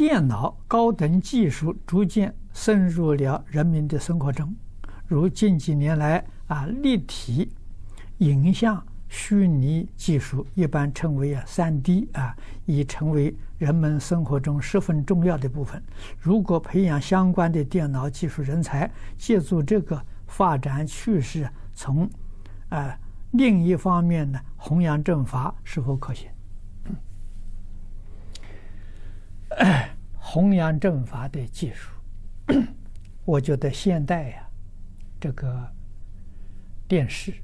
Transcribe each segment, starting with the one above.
电脑高等技术逐渐渗入了人民的生活中，如近几年来啊，立体影像虚拟技术一般称为啊三 D 啊，已成为人们生活中十分重要的部分。如果培养相关的电脑技术人才，借助这个发展趋势，从啊另一方面呢，弘扬正法是否可行？弘扬正法的技术，我觉得现代呀，这个电视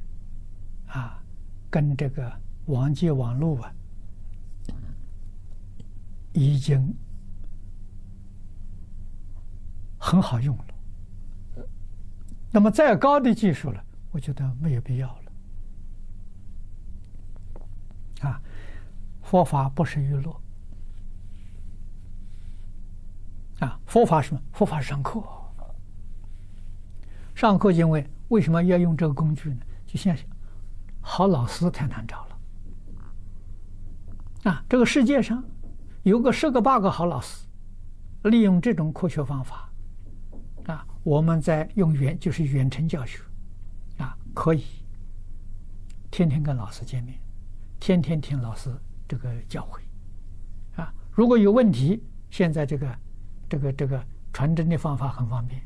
啊，跟这个网际网络啊，已经很好用了。那么再高的技术了，我觉得没有必要了。啊，佛法不是娱乐。啊，佛法什么？佛法上课。上课因为为什么要用这个工具呢？就像好老师太难找了。啊，这个世界上有个十个八个好老师，利用这种科学方法，啊，我们在用远就是远程教学，啊，可以天天跟老师见面，天天听老师这个教诲，啊，如果有问题，现在这个。这个这个传真的方法很方便，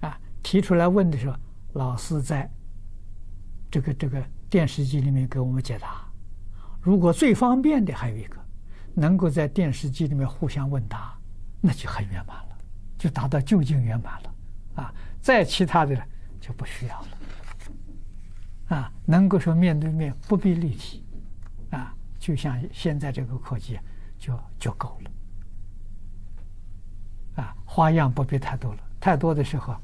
啊，提出来问的时候，老师在这个这个电视机里面给我们解答。如果最方便的还有一个，能够在电视机里面互相问答，那就很圆满了，就达到究竟圆满了，啊，再其他的就不需要了，啊，能够说面对面不必立体，啊，就像现在这个科技就就够了。啊，花样不必太多了，太多的时候，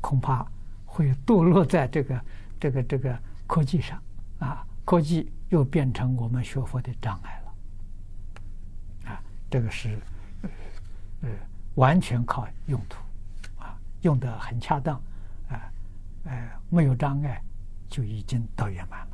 恐怕会堕落在这个这个这个科技上，啊，科技又变成我们学佛的障碍了，啊，这个是呃完全靠用途，啊，用得很恰当，啊，呃，没有障碍，就已经到圆满了。